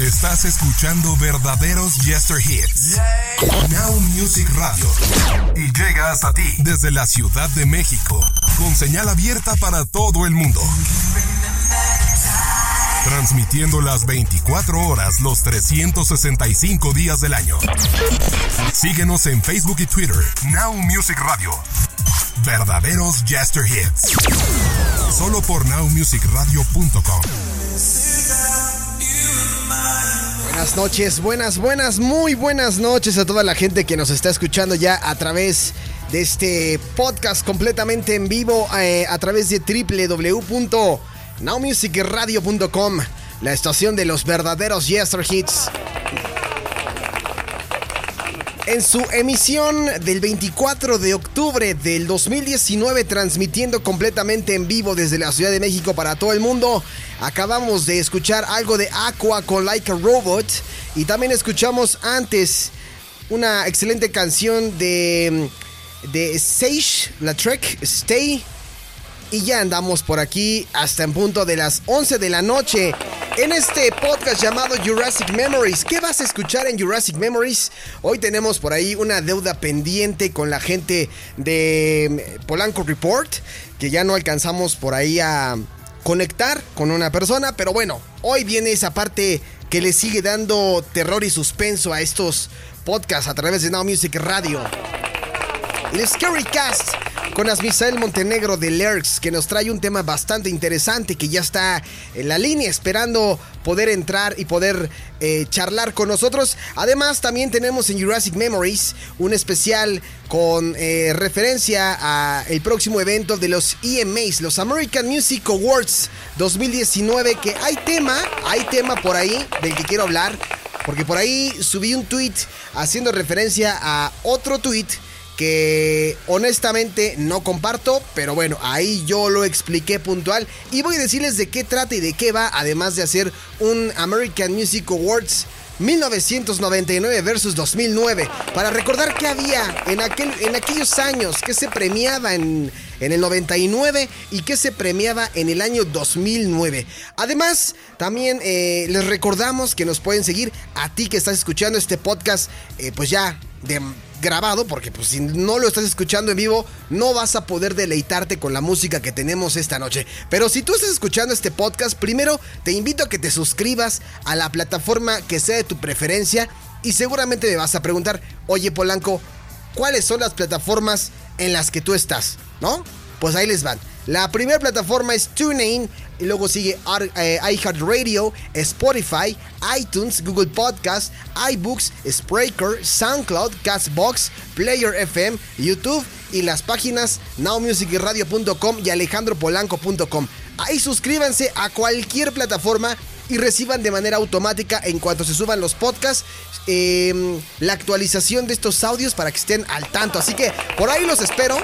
Estás escuchando verdaderos Yester Hits. Now Music Radio. Y llega hasta ti desde la Ciudad de México. Con señal abierta para todo el mundo. Transmitiendo las 24 horas, los 365 días del año. Síguenos en Facebook y Twitter. Now Music Radio. Verdaderos Jester Hits. Solo por nowmusicradio.com. Buenas noches, buenas, buenas, muy buenas noches a toda la gente que nos está escuchando ya a través de este podcast completamente en vivo eh, a través de www.nowmusicradio.com, la estación de los verdaderos Yester Hits. En su emisión del 24 de octubre del 2019, transmitiendo completamente en vivo desde la Ciudad de México para todo el mundo, acabamos de escuchar algo de Aqua con Like a Robot y también escuchamos antes una excelente canción de, de Sage, la track Stay. Y ya andamos por aquí hasta en punto de las 11 de la noche en este podcast llamado Jurassic Memories. ¿Qué vas a escuchar en Jurassic Memories? Hoy tenemos por ahí una deuda pendiente con la gente de Polanco Report, que ya no alcanzamos por ahí a conectar con una persona, pero bueno, hoy viene esa parte que le sigue dando terror y suspenso a estos podcasts a través de Now Music Radio. El Scary Cast con Asmisael Montenegro de Lerx, que nos trae un tema bastante interesante que ya está en la línea esperando poder entrar y poder eh, charlar con nosotros. Además, también tenemos en Jurassic Memories un especial con eh, referencia a el próximo evento de los EMAs, los American Music Awards 2019, que hay tema, hay tema por ahí del que quiero hablar, porque por ahí subí un tweet haciendo referencia a otro tweet que honestamente no comparto, pero bueno, ahí yo lo expliqué puntual y voy a decirles de qué trata y de qué va, además de hacer un American Music Awards 1999 versus 2009, para recordar qué había en, aquel, en aquellos años, qué se premiaba en, en el 99 y qué se premiaba en el año 2009. Además, también eh, les recordamos que nos pueden seguir a ti que estás escuchando este podcast, eh, pues ya de grabado, porque pues si no lo estás escuchando en vivo, no vas a poder deleitarte con la música que tenemos esta noche. Pero si tú estás escuchando este podcast, primero te invito a que te suscribas a la plataforma que sea de tu preferencia y seguramente me vas a preguntar, oye Polanco, ¿cuáles son las plataformas en las que tú estás? ¿No? Pues ahí les van. La primera plataforma es TuneIn y luego sigue eh, iHeartRadio, Spotify, iTunes, Google Podcast, iBooks, Spreaker, SoundCloud, Castbox, Player FM, YouTube y las páginas nowmusicradio.com y alejandropolanco.com. Ahí suscríbanse a cualquier plataforma y reciban de manera automática en cuanto se suban los podcasts em, la actualización de estos audios para que estén al tanto. Así que por ahí los espero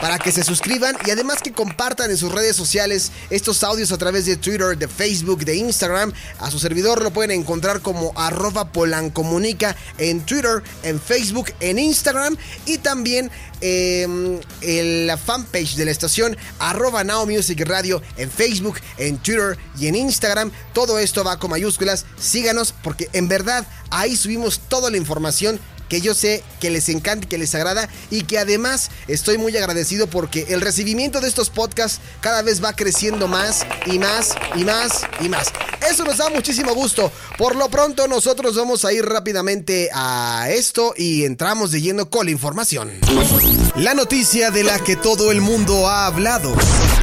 para que se suscriban y además que compartan en sus redes sociales estos audios a través de Twitter, de Facebook, de Instagram. A su servidor lo pueden encontrar como arroba polancomunica en Twitter, en Facebook, en Instagram y también em, en la fanpage de la estación arroba Now Music Radio en Facebook, en Twitter y en Instagram. Todo esto va con mayúsculas. Síganos porque en verdad ahí subimos toda la información que yo sé que les encanta que les agrada y que además estoy muy agradecido porque el recibimiento de estos podcasts cada vez va creciendo más y más y más y más. Eso nos da muchísimo gusto. Por lo pronto nosotros vamos a ir rápidamente a esto y entramos de lleno con la información. La noticia de la que todo el mundo ha hablado,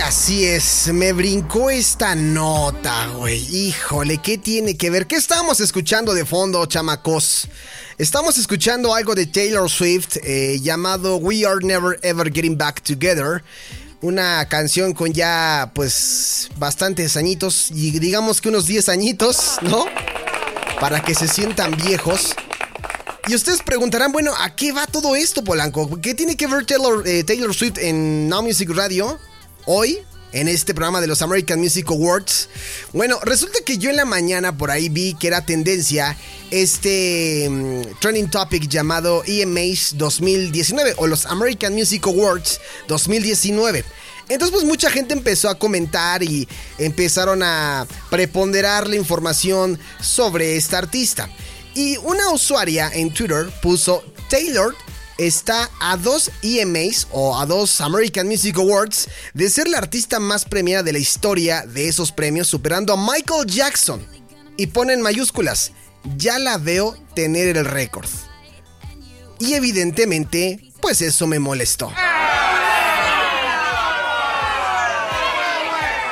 Así es. Me brincó esta nota, güey. Híjole, ¿qué tiene que ver? ¿Qué estamos escuchando de fondo, chamacos? Estamos escuchando algo de Taylor Swift eh, llamado We Are Never Ever Getting Back Together. Una canción con ya pues bastantes añitos y digamos que unos 10 añitos, ¿no? Para que se sientan viejos. Y ustedes preguntarán, bueno, ¿a qué va todo esto, Polanco? ¿Qué tiene que ver Taylor, eh, Taylor Swift en Now Music Radio hoy? en este programa de los American Music Awards. Bueno, resulta que yo en la mañana por ahí vi que era tendencia este mm, trending topic llamado EMAs 2019 o los American Music Awards 2019. Entonces pues mucha gente empezó a comentar y empezaron a preponderar la información sobre esta artista. Y una usuaria en Twitter puso Taylor está a dos EMAs o a dos American Music Awards de ser la artista más premiada de la historia de esos premios, superando a Michael Jackson. Y pone en mayúsculas, ya la veo tener el récord. Y evidentemente, pues eso me molestó.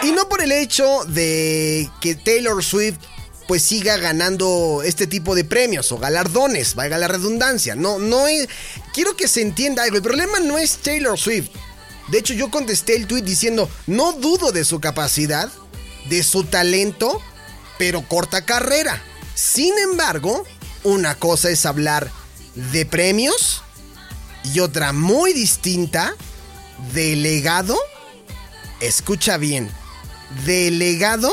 Y no por el hecho de que Taylor Swift pues siga ganando este tipo de premios o galardones, valga la redundancia. No, no es. Quiero que se entienda algo. El problema no es Taylor Swift. De hecho, yo contesté el tweet diciendo: No dudo de su capacidad, de su talento, pero corta carrera. Sin embargo, una cosa es hablar de premios y otra muy distinta de legado. Escucha bien, de legado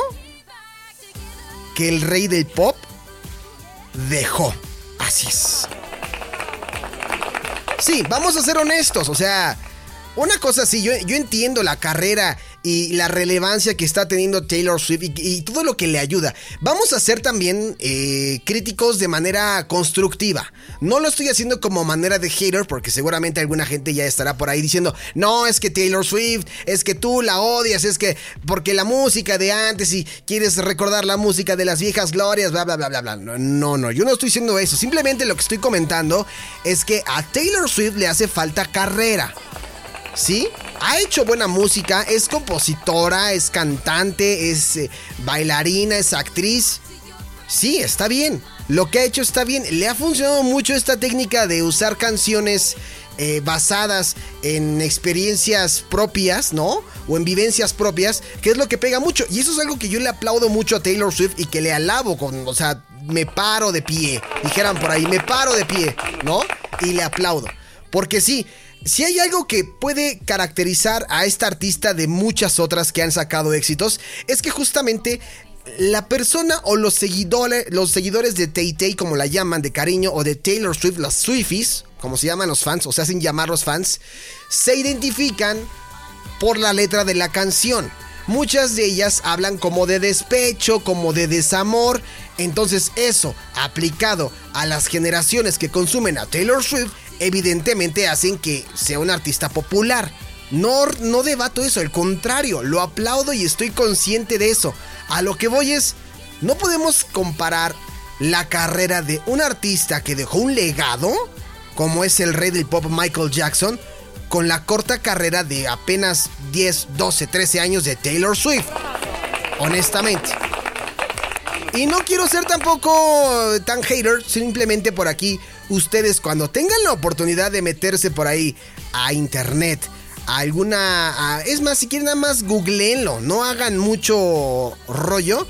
que el rey del pop dejó. Así es. Sí, vamos a ser honestos, o sea, una cosa sí, yo, yo entiendo la carrera y la relevancia que está teniendo Taylor Swift y, todo lo que le ayuda. Vamos a ser también eh, críticos de manera constructiva. No lo estoy haciendo como manera de hater porque seguramente alguna gente ya estará por ahí diciendo, no, es que Taylor Swift, es que tú la odias, es que porque la música de antes y quieres recordar la música de las viejas glorias, bla, bla, bla, bla, bla. No, no, yo no estoy diciendo eso. Simplemente lo que estoy comentando es que a Taylor Swift le hace falta carrera. ¿Sí? Ha hecho buena música, es compositora, es cantante, es eh, bailarina, es actriz. Sí, está bien. Lo que ha hecho está bien. Le ha funcionado mucho esta técnica de usar canciones eh, basadas en experiencias propias, ¿no? O en vivencias propias, que es lo que pega mucho. Y eso es algo que yo le aplaudo mucho a Taylor Swift y que le alabo o sea, me paro de pie. Dijeran por ahí, me paro de pie, ¿no? Y le aplaudo. Porque sí, si hay algo que puede caracterizar a esta artista de muchas otras que han sacado éxitos, es que justamente la persona o los seguidores, los seguidores de Tay Tay, como la llaman de cariño, o de Taylor Swift, las Swifties, como se llaman los fans, o se hacen llamar los fans, se identifican por la letra de la canción. Muchas de ellas hablan como de despecho, como de desamor. Entonces eso, aplicado a las generaciones que consumen a Taylor Swift, evidentemente hacen que sea un artista popular. No, no debato eso, al contrario, lo aplaudo y estoy consciente de eso. A lo que voy es, no podemos comparar la carrera de un artista que dejó un legado, como es el rey del pop Michael Jackson, con la corta carrera de apenas 10, 12, 13 años de Taylor Swift. Honestamente. Y no quiero ser tampoco tan hater, simplemente por aquí ustedes cuando tengan la oportunidad de meterse por ahí a internet, a alguna... es más, si quieren nada más googleenlo, no hagan mucho rollo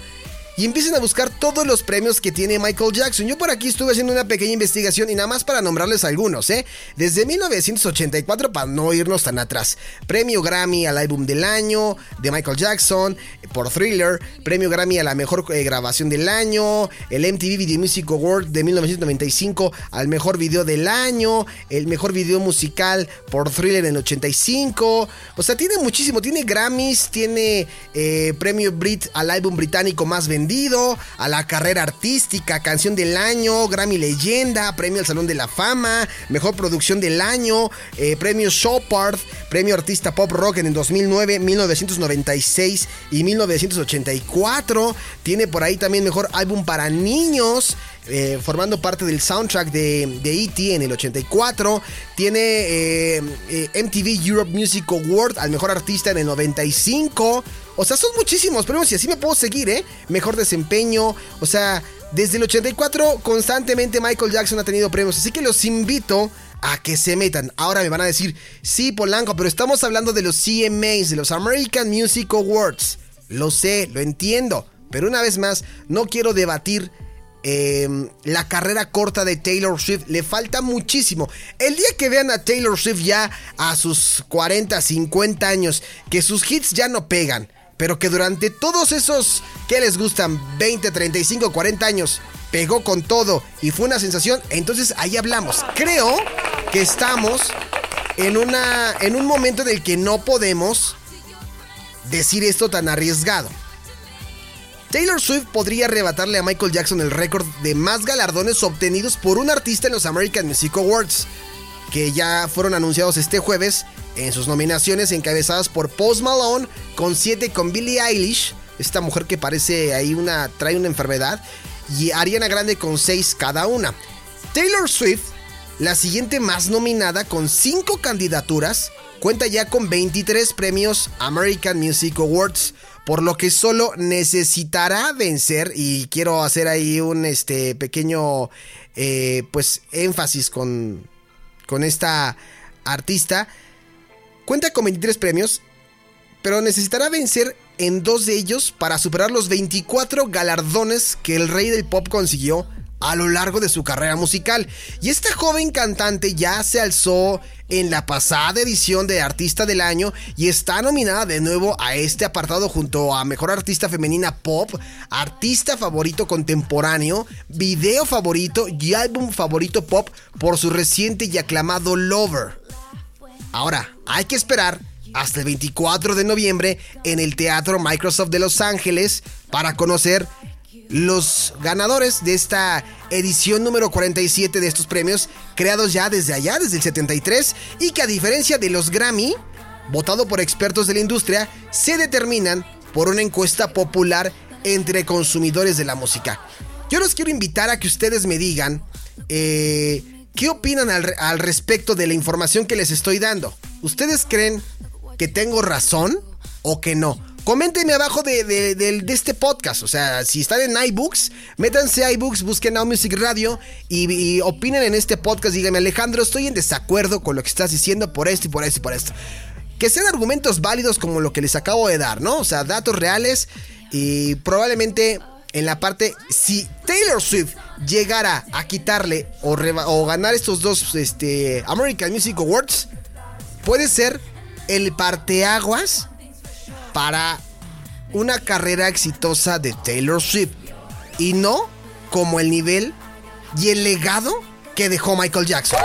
y empiecen a buscar todos los premios que tiene Michael Jackson. Yo por aquí estuve haciendo una pequeña investigación y nada más para nombrarles algunos, ¿eh? Desde 1984, para no irnos tan atrás. Premio Grammy al álbum del año de Michael Jackson por Thriller. Premio Grammy a la mejor eh, grabación del año. El MTV Video Music Award de 1995 al mejor video del año. El mejor video musical por Thriller en 85. O sea, tiene muchísimo. Tiene Grammys, tiene eh, premio Brit al álbum británico más vendido a la carrera artística, canción del año, Grammy Leyenda, premio al Salón de la Fama, mejor producción del año, eh, premio Chopard, premio artista pop rock en el 2009, 1996 y 1984. Tiene por ahí también mejor álbum para niños. Eh, formando parte del soundtrack de, E.T. en el 84. Tiene eh, MTV Europe Music Award al mejor artista en el 95. O sea, son muchísimos premios y así me puedo seguir, ¿eh? Mejor desempeño. O sea, desde el 84 constantemente Michael Jackson ha tenido premios. Así que los invito a que se metan. Ahora me van a decir, sí, Polanco, pero estamos hablando de los CMAs, de los American Music Awards. Lo sé, lo entiendo. Pero una vez más, no quiero debatir em, la carrera corta de Taylor Swift. Le falta muchísimo. El día que vean a Taylor Swift ya a sus 40, 50 años, que sus hits ya no pegan, pero que durante todos esos que les gustan, 20, 35, 40 años, pegó con todo y fue una sensación, entonces ahí hablamos. Creo que estamos en, una, en un momento en el que no podemos decir esto tan arriesgado. Taylor Swift podría arrebatarle a Michael Jackson el récord de más galardones obtenidos por un artista en los American Music Awards, que ya fueron anunciados este jueves en sus nominaciones encabezadas por Post Malone con 7 con Billie Eilish, esta mujer que parece ahí una trae una enfermedad, y Ariana Grande con 6 cada una. Taylor Swift, la siguiente más nominada con 5 candidaturas, cuenta ya con 23 premios American Music Awards, por lo que solo necesitará vencer, y quiero hacer ahí un este, pequeño eh, pues, énfasis con, con esta artista, cuenta con 23 premios, pero necesitará vencer en dos de ellos para superar los 24 galardones que el rey del pop consiguió a lo largo de su carrera musical. Y esta joven cantante ya se alzó en la pasada edición de Artista del Año y está nominada de nuevo a este apartado junto a Mejor Artista Femenina Pop, Artista Favorito Contemporáneo, Video Favorito y Álbum Favorito Pop por su reciente y aclamado Lover. Ahora, hay que esperar hasta el 24 de noviembre en el Teatro Microsoft de Los Ángeles para conocer los ganadores de esta edición número 47 de estos premios, creados ya desde allá, desde el 73, y que a diferencia de los Grammy, votado por expertos de la industria, se determinan por una encuesta popular entre consumidores de la música. Yo los quiero invitar a que ustedes me digan eh, qué opinan al, al respecto de la información que les estoy dando. ¿Ustedes creen que tengo razón o que no? Coméntenme abajo de, este podcast. O sea, si están en iBooks, métanse a iBooks, busquen Now Music Radio y, opinen en este podcast. Díganme, Alejandro, estoy en desacuerdo con lo que estás diciendo por esto y por esto y por esto. Que sean argumentos válidos como lo que les acabo de dar, ¿no? O sea, datos reales y probablemente en la parte, si Taylor Swift llegara a quitarle o, o ganar estos dos este, American Music Awards, puede ser el parteaguas para una carrera exitosa de Taylor Swift y no como el nivel y el legado que dejó Michael Jackson.